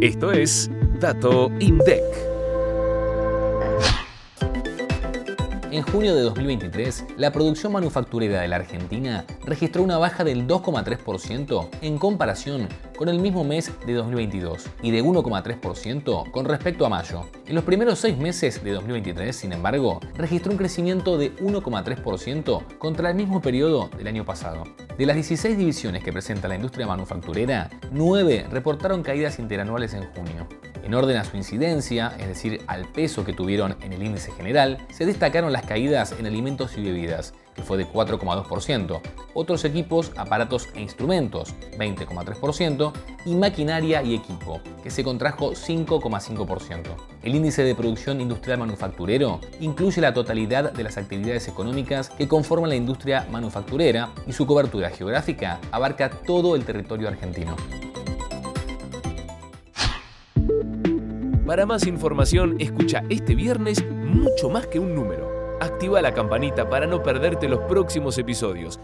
Esto es Dato INDEC. En junio de 2023, la producción manufacturera de la Argentina registró una baja del 2,3% en comparación con el mismo mes de 2022 y de 1,3% con respecto a mayo. En los primeros seis meses de 2023, sin embargo, registró un crecimiento de 1,3% contra el mismo periodo del año pasado. De las 16 divisiones que presenta la industria manufacturera, 9 reportaron caídas interanuales en junio. En orden a su incidencia, es decir, al peso que tuvieron en el índice general, se destacaron las caídas en alimentos y bebidas, que fue de 4,2%, otros equipos, aparatos e instrumentos, 20,3%, y maquinaria y equipo, que se contrajo 5,5%. El índice de producción industrial manufacturero incluye la totalidad de las actividades económicas que conforman la industria manufacturera y su cobertura geográfica abarca todo el territorio argentino. Para más información, escucha este viernes mucho más que un número. Activa la campanita para no perderte los próximos episodios